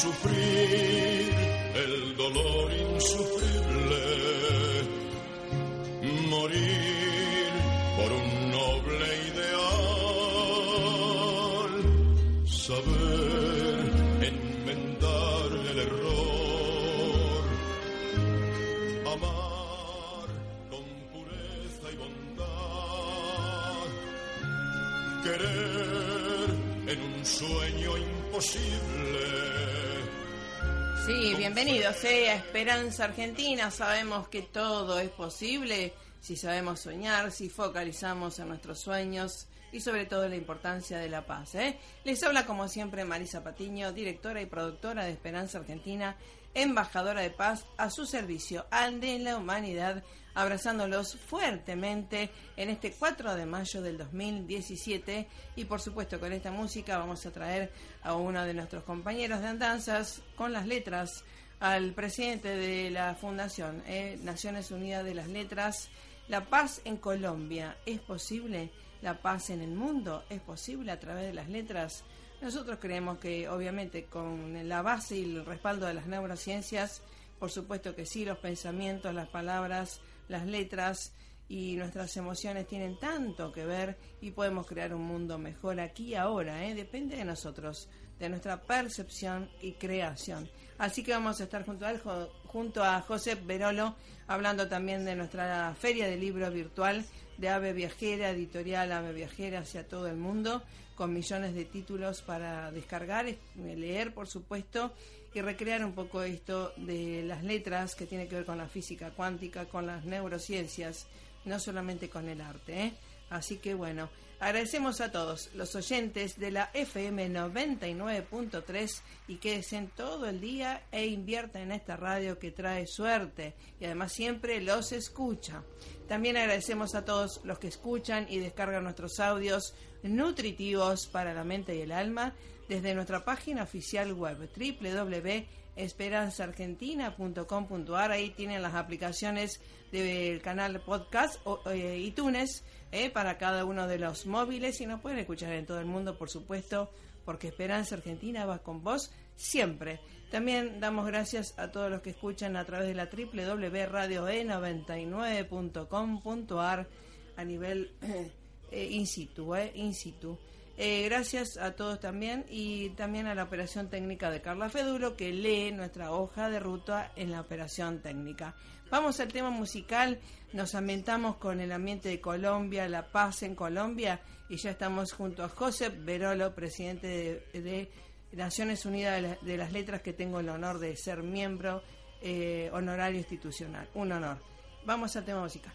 sufrir el dolor insufrible, morir por un noble ideal, saber Sí, bienvenidos eh, a Esperanza Argentina. Sabemos que todo es posible si sabemos soñar, si focalizamos en nuestros sueños y sobre todo la importancia de la paz. ¿eh? Les habla como siempre Marisa Patiño, directora y productora de Esperanza Argentina, embajadora de paz a su servicio al de la humanidad, abrazándolos fuertemente en este 4 de mayo del 2017 y por supuesto con esta música vamos a traer a uno de nuestros compañeros de andanzas con las letras al presidente de la Fundación eh, Naciones Unidas de las Letras. La paz en Colombia, ¿es posible? La paz en el mundo, ¿es posible a través de las letras? Nosotros creemos que obviamente con la base y el respaldo de las neurociencias, por supuesto que sí, los pensamientos, las palabras, las letras y nuestras emociones tienen tanto que ver y podemos crear un mundo mejor aquí y ahora, ¿eh? depende de nosotros, de nuestra percepción y creación. Así que vamos a estar junto a, junto a José Berolo hablando también de nuestra feria de libros virtual de Ave Viajera, editorial Ave Viajera hacia todo el mundo, con millones de títulos para descargar, eh, leer por supuesto, y recrear un poco esto de las letras que tiene que ver con la física cuántica, con las neurociencias, no solamente con el arte. ¿eh? Así que bueno, agradecemos a todos los oyentes de la FM 99.3 y quédense todo el día e inviertan en esta radio que trae suerte y además siempre los escucha. También agradecemos a todos los que escuchan y descargan nuestros audios nutritivos para la mente y el alma desde nuestra página oficial web www.esperanzaargentina.com.ar. Ahí tienen las aplicaciones del canal podcast o eh, iTunes eh, para cada uno de los móviles y nos pueden escuchar en todo el mundo, por supuesto, porque Esperanza Argentina va con vos siempre. También damos gracias a todos los que escuchan a través de la www.radioe99.com.ar a nivel eh, in situ, eh, in situ. Eh, gracias a todos también y también a la operación técnica de Carla Fedulo que lee nuestra hoja de ruta en la operación técnica. Vamos al tema musical, nos ambientamos con el ambiente de Colombia, la paz en Colombia y ya estamos junto a José Berolo, presidente de, Naciones Unidas de, de las Letras, que tengo el honor de ser miembro eh, honorario institucional. Un honor. Vamos al tema musical.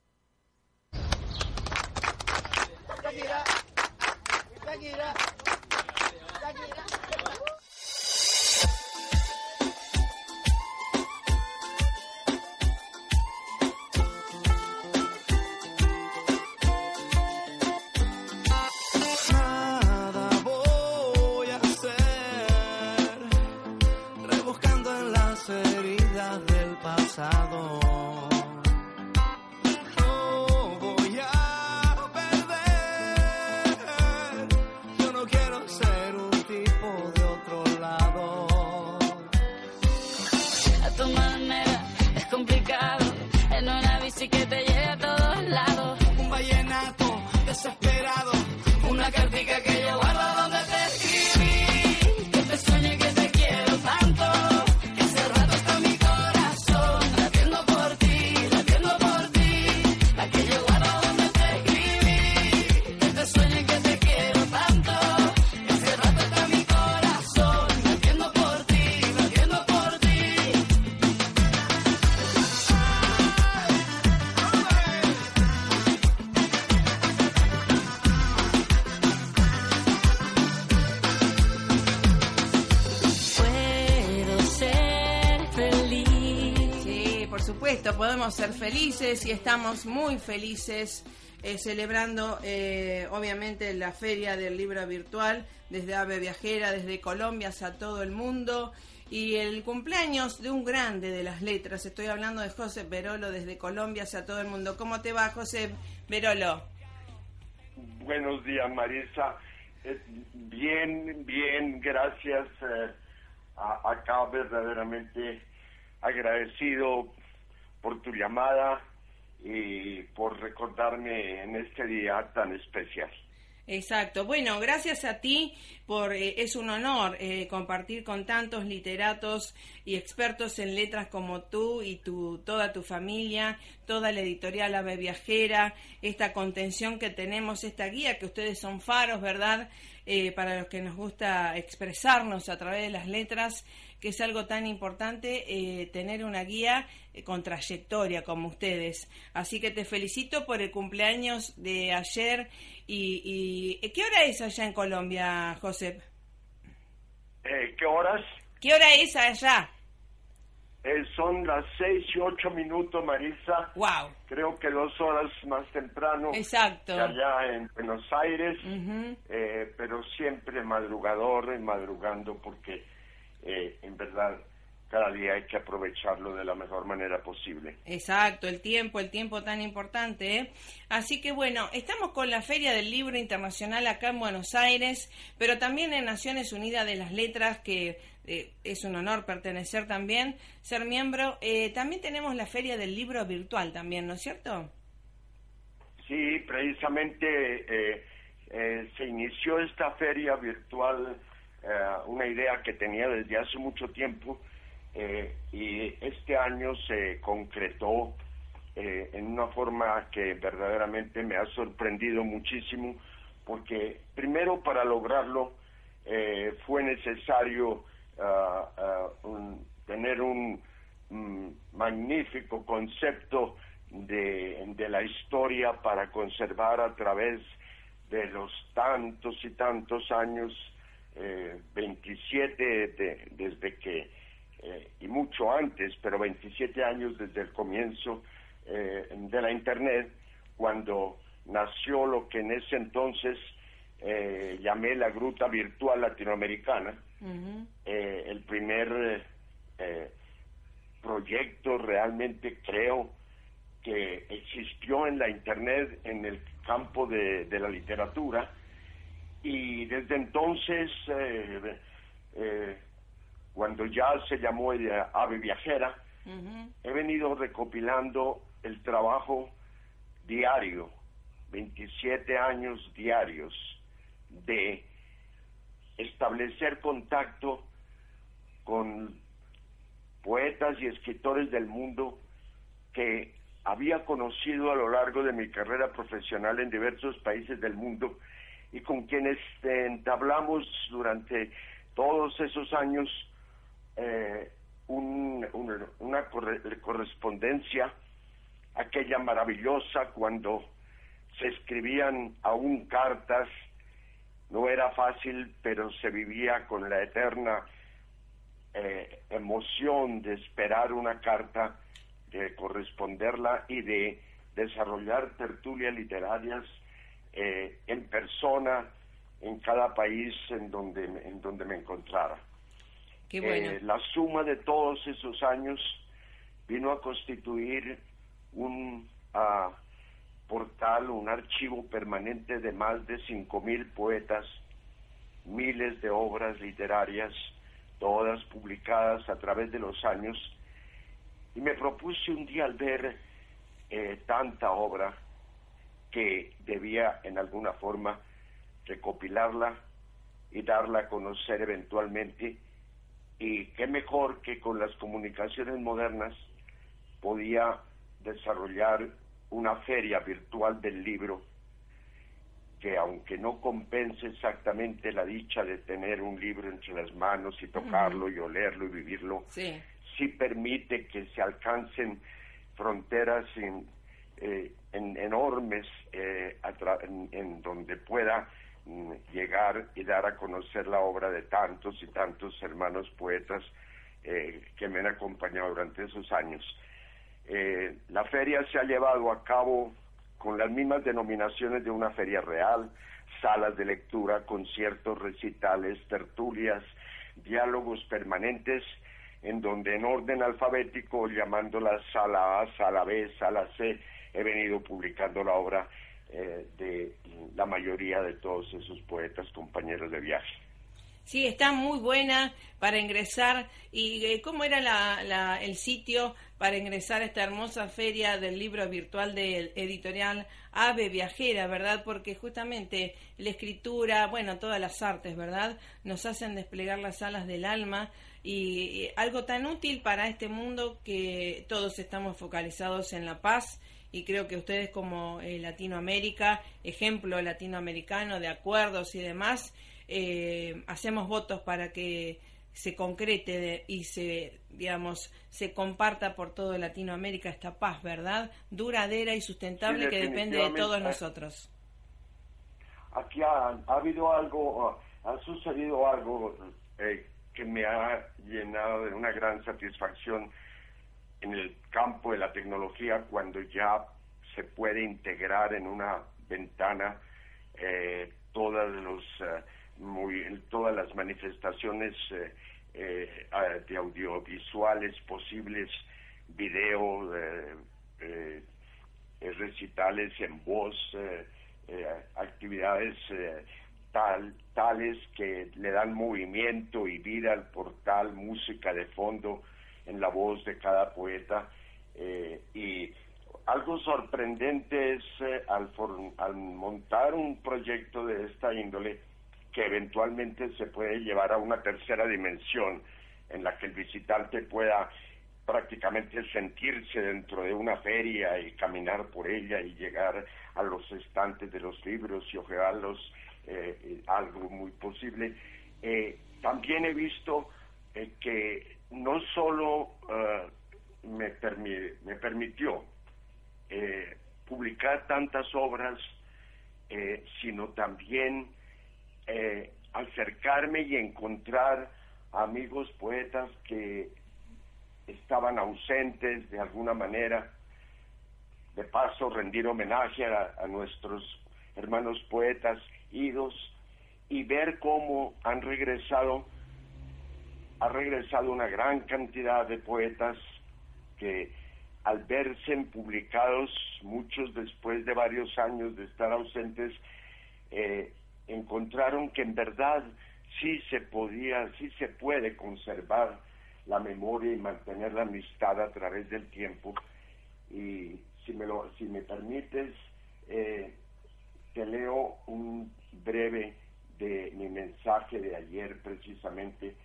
Ser felices y estamos muy felices eh, celebrando eh, obviamente la feria del libro virtual desde Ave Viajera, desde Colombia hacia todo el mundo y el cumpleaños de un grande de las letras. Estoy hablando de José Verolo desde Colombia hacia todo el mundo. ¿Cómo te va, José Verolo? Buenos días, Marisa. Eh, bien, bien, gracias. eh, a- acá verdaderamente agradecido por tu llamada y por recordarme en este día tan especial. Exacto. Bueno, gracias a ti por eh, es un honor eh, compartir con tantos literatos y expertos en letras como tú y tu toda tu familia, toda la editorial Ave Viajera, esta contención que tenemos, esta guía que ustedes son faros, ¿verdad? Eh, para los que nos gusta expresarnos a través de las letras, que es algo tan importante eh, tener una guía eh, con trayectoria como ustedes. Así que te felicito por el cumpleaños de ayer. ¿Y, y qué hora es allá en Colombia, José? Eh, ¿Qué horas? ¿Qué hora es allá? Eh, son las seis y ocho minutos, Marisa. ¡Wow! Creo que dos horas más temprano Exacto. que allá en Buenos Aires. Eh, pero siempre madrugador, y madrugando porque eh, en verdad cada día hay que aprovecharlo de la mejor manera posible. Exacto, el tiempo, el tiempo tan importante. ¿eh? Así que bueno, estamos con la Feria del Libro Internacional acá en Buenos Aires, pero también en Naciones Unidas de las Letras, que eh, es un honor pertenecer también, ser miembro. Eh, también tenemos la Feria del Libro Virtual también, ¿no es cierto? Sí, precisamente eh, eh, se inició esta feria virtual, eh, una idea que tenía desde hace mucho tiempo eh, y este año se concretó eh, en una forma que verdaderamente me ha sorprendido muchísimo porque primero para lograrlo fue necesario un- tener un mm, magnífico concepto de, de la historia para conservar a través de los tantos y tantos años, eh, 27 de- desde que, eh, y mucho antes, pero 27 años desde el comienzo eh, de la Internet, cuando nació lo que en ese entonces eh, llamé la Gruta Virtual Latinoamericana, el primer proyecto realmente creo que existió en la internet en el campo de, de la literatura y desde entonces eh, eh, cuando ya se llamó el ave viajera he venido recopilando el trabajo diario 27 años diarios de establecer contacto con poetas y escritores del mundo que había conocido a lo largo de mi carrera profesional en diversos países del mundo y con quienes eh, entablamos durante todos esos años eh, un- un- una corre- correspondencia, aquella maravillosa cuando se escribían aún cartas, no era fácil, pero se vivía con la eterna eh, emoción de esperar una carta, de corresponderla y de desarrollar tertulias literarias eh, en persona en cada país en donde, en donde me encontrara. Qué bueno. Eh, la suma de todos esos años vino a constituir un ah, portal, un archivo permanente de más de 5.000 poetas, miles de obras literarias, todas publicadas a través de los años, y me propuse un día al ver eh, tanta obra que debía en alguna forma recopilarla y darla a conocer eventualmente y qué mejor que con las comunicaciones modernas podía desarrollar una feria virtual del libro que aunque no compense exactamente la dicha de tener un libro entre las manos y tocarlo y olerlo y vivirlo, Sí. sí permite que se alcancen fronteras en, eh, en- enormes eh, en, donde pueda mm, llegar y dar a conocer la obra de tantos y tantos hermanos poetas eh, que me han acompañado durante esos años. Eh, la feria se ha llevado a cabo con las mismas denominaciones de una feria real, salas de lectura, conciertos, recitales, tertulias, diálogos permanentes, en donde en orden alfabético, llamándola sala A, sala B, sala C, he venido publicando la obra eh, de la mayoría de todos esos poetas compañeros de viaje. Sí, está muy buena para ingresar. ¿Y eh, cómo era la, la- el sitio para ingresar a esta hermosa feria del libro virtual del editorial Ave Viajera, verdad? Porque justamente la escritura, bueno, todas las artes, ¿verdad? Nos hacen desplegar las alas del alma y, y algo tan útil para este mundo que todos estamos focalizados en la paz y creo que ustedes como eh, Latinoamérica, ejemplo latinoamericano de acuerdos y demás, eh, hacemos votos para que se concrete de- y se, digamos, se comparta por todo Latinoamérica esta paz, ¿verdad? Duradera y sustentable Sí, que depende de todos nosotros. aquí ha, ha habido algo, ha sucedido algo eh, que me ha llenado de una gran satisfacción en el campo de la tecnología cuando ya se puede integrar en una ventana eh, eh, todas las manifestaciones eh, de audiovisuales posibles, video, recitales en voz, actividades tal, tales que le dan movimiento y vida al portal, música de fondo en la voz de cada poeta. eh, y algo sorprendente es eh, al, for- al montar un proyecto de esta índole que eventualmente se puede llevar a una tercera dimensión en la que el visitante pueda prácticamente sentirse dentro de una feria y caminar por ella y llegar a los estantes de los libros y ojearlos, eh, eh, algo muy posible. Eh, también he visto que no solo me, permi- me permitió publicar tantas obras, sino también acercarme y encontrar amigos poetas que estaban ausentes de alguna manera. De paso, rendir homenaje a nuestros hermanos poetas y ver cómo han regresado, ha regresado una gran cantidad de poetas que al verse publicados, muchos después de varios años de estar ausentes, eh, encontraron que en verdad sí se podía, sí se puede conservar la memoria y mantener la amistad a través del tiempo. Y si me, lo, si me permites, eh, te leo un breve de mi mensaje de ayer precisamente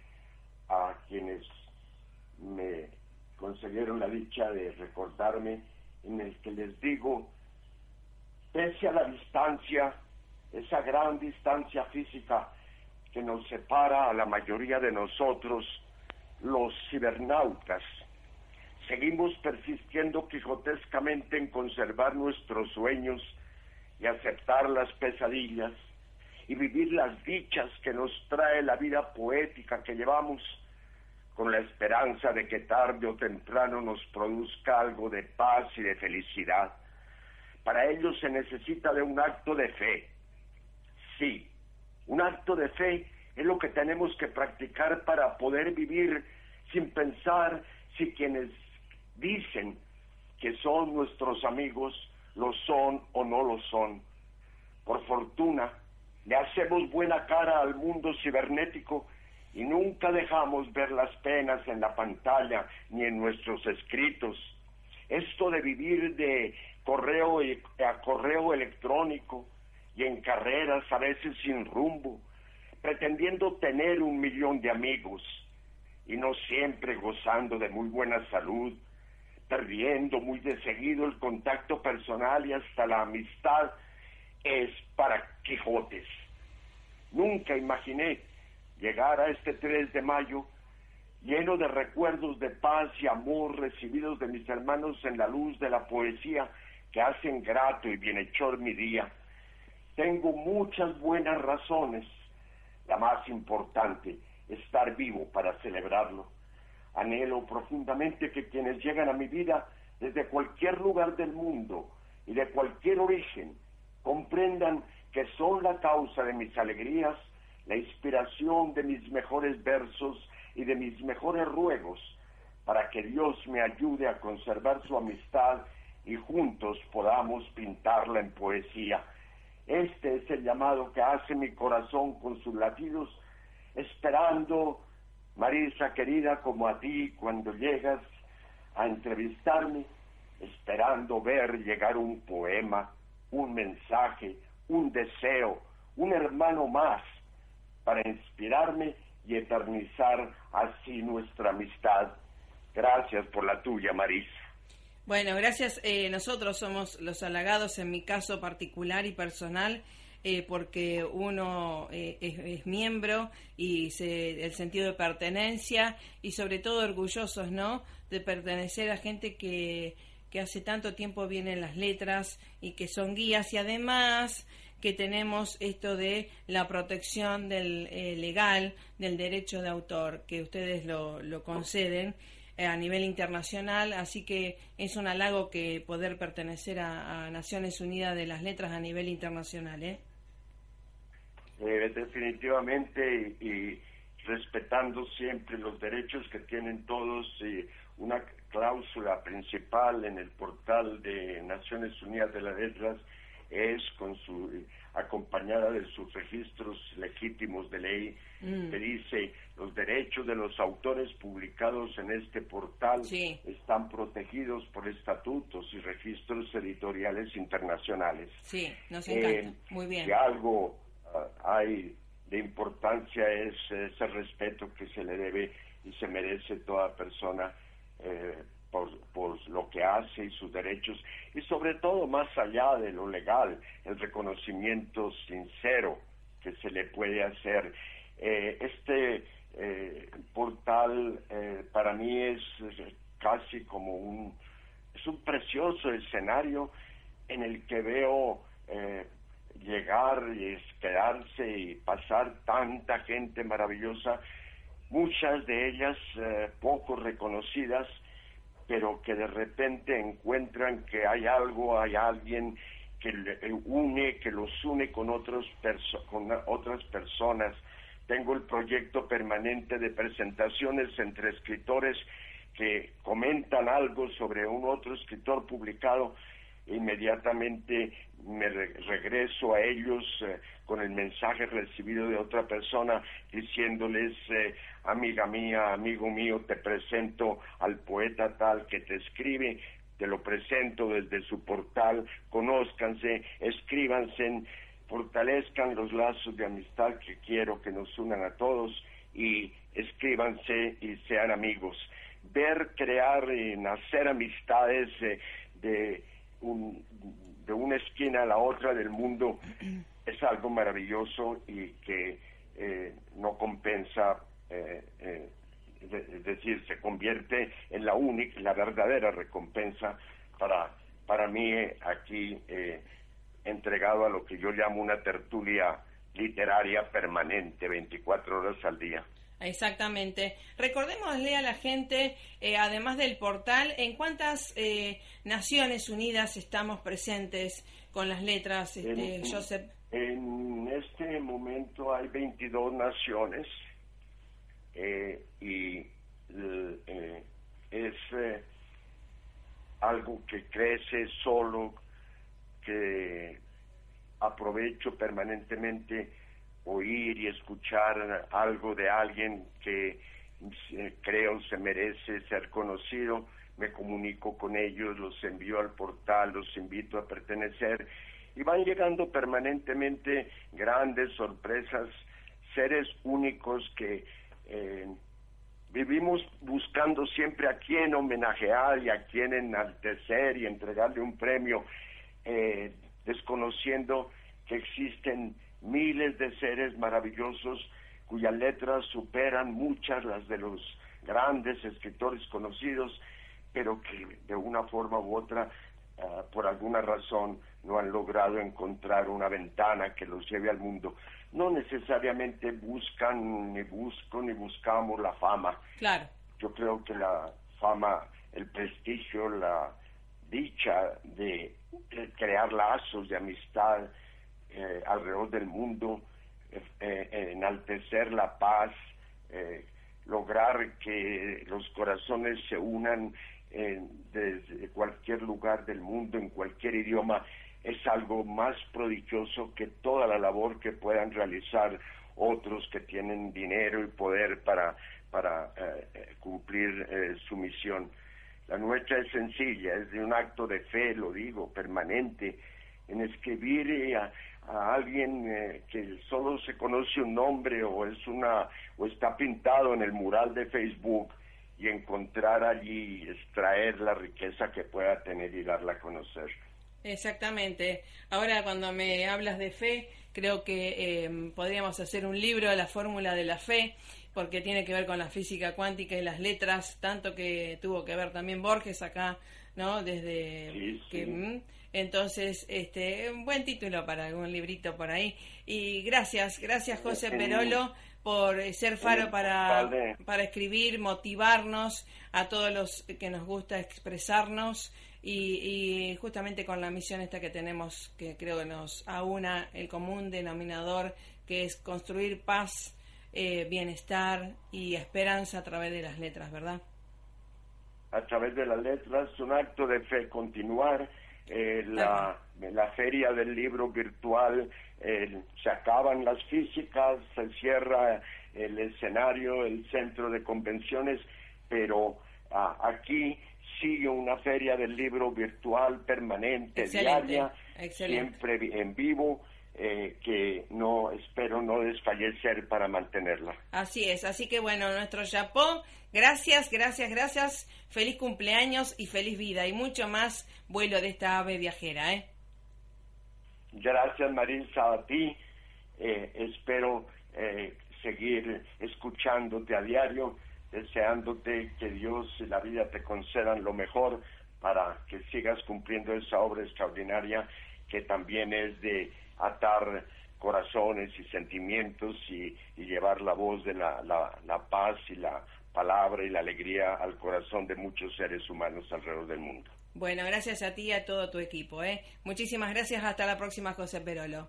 a quienes me concedieron la dicha de recordarme en el que les digo, pese a la distancia, esa gran distancia física que nos separa a la mayoría de nosotros, los cibernautas, seguimos persistiendo quijotescamente en conservar nuestros sueños y aceptar las pesadillas y vivir las dichas que nos trae la vida poética que llevamos con la esperanza de que tarde o temprano nos produzca algo de paz y de felicidad. Para ello se necesita de un acto de fe. Sí, un acto de fe es lo que tenemos que practicar para poder vivir sin pensar si quienes dicen que son nuestros amigos lo son o no lo son. Por fortuna, le hacemos buena cara al mundo cibernético y nunca dejamos ver las penas en la pantalla ni en nuestros escritos. Esto de vivir de correo a correo electrónico y en carreras a veces sin rumbo, pretendiendo tener un millón de amigos y no siempre gozando de muy buena salud, perdiendo muy de seguido el contacto personal y hasta la amistad, es para Quijotes. Nunca imaginé llegar a este 3 de mayo lleno de recuerdos de paz y amor recibidos de mis hermanos en la luz de la poesía que hacen grato y bienhechor mi día. Tengo muchas buenas razones, la más importante, estar vivo para celebrarlo. Anhelo profundamente que quienes llegan a mi vida desde cualquier lugar del mundo y de cualquier origen comprendan que son la causa de mis alegrías, la inspiración de mis mejores versos y de mis mejores ruegos, para que Dios me ayude a conservar su amistad y juntos podamos pintarla en poesía. Este es el llamado que hace mi corazón con sus latidos, esperando, Marisa querida, como a ti cuando llegas a entrevistarme, esperando ver llegar un poema, un mensaje, un deseo, un hermano más para inspirarme y eternizar así nuestra amistad. Gracias por la tuya, Marisa. Bueno, gracias. Eh, nosotros somos los halagados en mi caso particular y personal. Eh, porque uno eh, es, miembro y se, el sentido de pertenencia y sobre todo orgullosos, ¿no? De pertenecer a gente que, que hace tanto tiempo viene en las letras y que son guías y además que tenemos esto de la protección del eh, legal del derecho de autor que ustedes lo, lo conceden eh, a nivel internacional así que es un halago que poder pertenecer a, Naciones Unidas de las Letras a nivel internacional ¿eh? Eh definitivamente y, respetando siempre los derechos que tienen todos y una cláusula principal en el portal de Naciones Unidas de las Letras es con su acompañada de sus registros legítimos de ley mm. que dice los derechos de los autores publicados en este portal están protegidos por estatutos y registros editoriales internacionales. Sí, nos encanta. Eh, Muy bien. Si algo hay de importancia es ese respeto que se le debe y se merece toda persona eh, por, lo que hace y sus derechos, y sobre todo más allá de lo legal, el reconocimiento sincero que se le puede hacer. Eh, este eh, portal eh, para mí es casi como un, es un precioso escenario en el que veo llegar y quedarse y pasar tanta gente maravillosa, muchas de ellas poco reconocidas, pero que de repente encuentran que hay algo, hay alguien que une, que los une con, otros con otras personas. Tengo el proyecto permanente de presentaciones entre escritores que comentan algo sobre un otro escritor publicado inmediatamente me regreso a ellos eh, con el mensaje recibido de otra persona diciéndoles, eh, amiga mía, amigo mío, te presento al poeta tal que te escribe, te lo presento desde su portal, conózcanse, escríbanse, fortalezcan los lazos de amistad que quiero que nos unan a todos y escríbanse y sean amigos. Ver, crear y nacer amistades eh, de, un, de una esquina a la otra del mundo es algo maravilloso y que eh, no compensa, eh, eh, es decir, se convierte en la única, la verdadera recompensa para, para mí aquí entregado a lo que yo llamo una tertulia literaria permanente, 24 horas al día. Exactamente. Recordémosle a la gente, además del portal, en cuántas Naciones Unidas estamos presentes con las letras, este, Joseph. En este momento hay 22 naciones eh, y eh, es eh, algo que crece solo, que aprovecho permanentemente oír y escuchar algo de alguien que creo se merece ser conocido, me comunico con ellos, los envío al portal, los invito a pertenecer y van llegando permanentemente grandes sorpresas, seres únicos que eh, vivimos buscando siempre a quién homenajear y a quién enaltecer y entregarle un premio, eh, desconociendo que existen miles de seres maravillosos cuyas letras superan muchas las de los grandes escritores conocidos, pero que de una forma u otra, ah, por alguna razón, no han logrado encontrar una ventana que los lleve al mundo. No necesariamente buscan, ni busco, ni buscamos la fama. Claro. Yo creo que la fama, el prestigio, la dicha de, crear lazos de amistad eh, alrededor del mundo, eh, eh, enaltecer la paz, lograr que los corazones se unan desde cualquier lugar del mundo, en cualquier idioma, es algo más prodigioso que toda la labor que puedan realizar otros que tienen dinero y poder para, para cumplir su misión. La nuestra es sencilla, es de un acto de fe, lo digo, permanente, en escribir a, a alguien que solo se conoce un nombre o es una o está pintado en el mural de Facebook y encontrar allí extraer la riqueza que pueda tener y darla a conocer. Exactamente. Ahora cuando me hablas de fe, creo que eh, podríamos hacer un libro de la fórmula de la fe, porque tiene que ver con la física cuántica y las letras, tanto que tuvo que ver también Borges acá, ¿no? Desde que... Mm, entonces, este, un buen título para algún librito por ahí. Y gracias, gracias José Perolo por ser faro para, para escribir, motivarnos a todos los que nos gusta expresarnos y, justamente con la misión esta que tenemos, que creo que nos aúna el común denominador, que es construir paz, eh, bienestar y esperanza a través de las letras, ¿verdad? A través de las letras, un acto de fe continuar. Eh, la, la feria del libro virtual, se acaban las físicas, se cierra el escenario, el centro de convenciones, pero ah, aquí sigue una feria del libro virtual permanente, diaria, siempre en vivo. Eh, que no espero no desfallecer para mantenerla. Así es, así que bueno, nuestro Japón, gracias, gracias, gracias, feliz cumpleaños y feliz vida y mucho más vuelo de esta ave viajera. ¿eh? Gracias Marisa a ti, eh, espero eh, seguir escuchándote a diario deseándote que Dios y la vida te concedan lo mejor para que sigas cumpliendo esa obra extraordinaria que también es de atar corazones y sentimientos y, llevar la voz de la, la, paz y la palabra y la alegría al corazón de muchos seres humanos alrededor del mundo. Bueno, gracias a ti y a todo tu equipo. ¿eh? Muchísimas gracias. Hasta la próxima, José Perolo.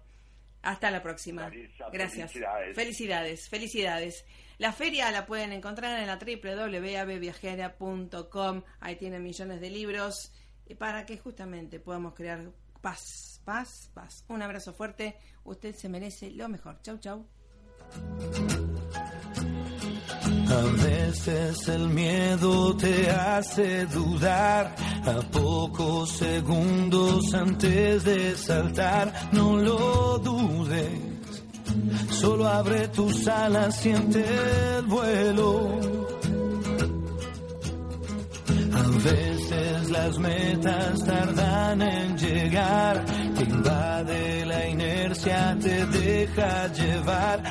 Hasta la próxima. gracias. Felicidades. Felicidades. Felicidades. La feria la pueden encontrar en la www.viajera.com. Ahí tienen millones de libros para que justamente podamos crear paz, paz, paz. Un abrazo fuerte. Usted se merece lo mejor. Chau, chau. A veces el miedo te hace dudar, a pocos segundos antes de saltar, no lo dudes. Solo abre tus alas, siente el vuelo. A veces las metas tardan en llegar, te invade la inercia, te deja llevar.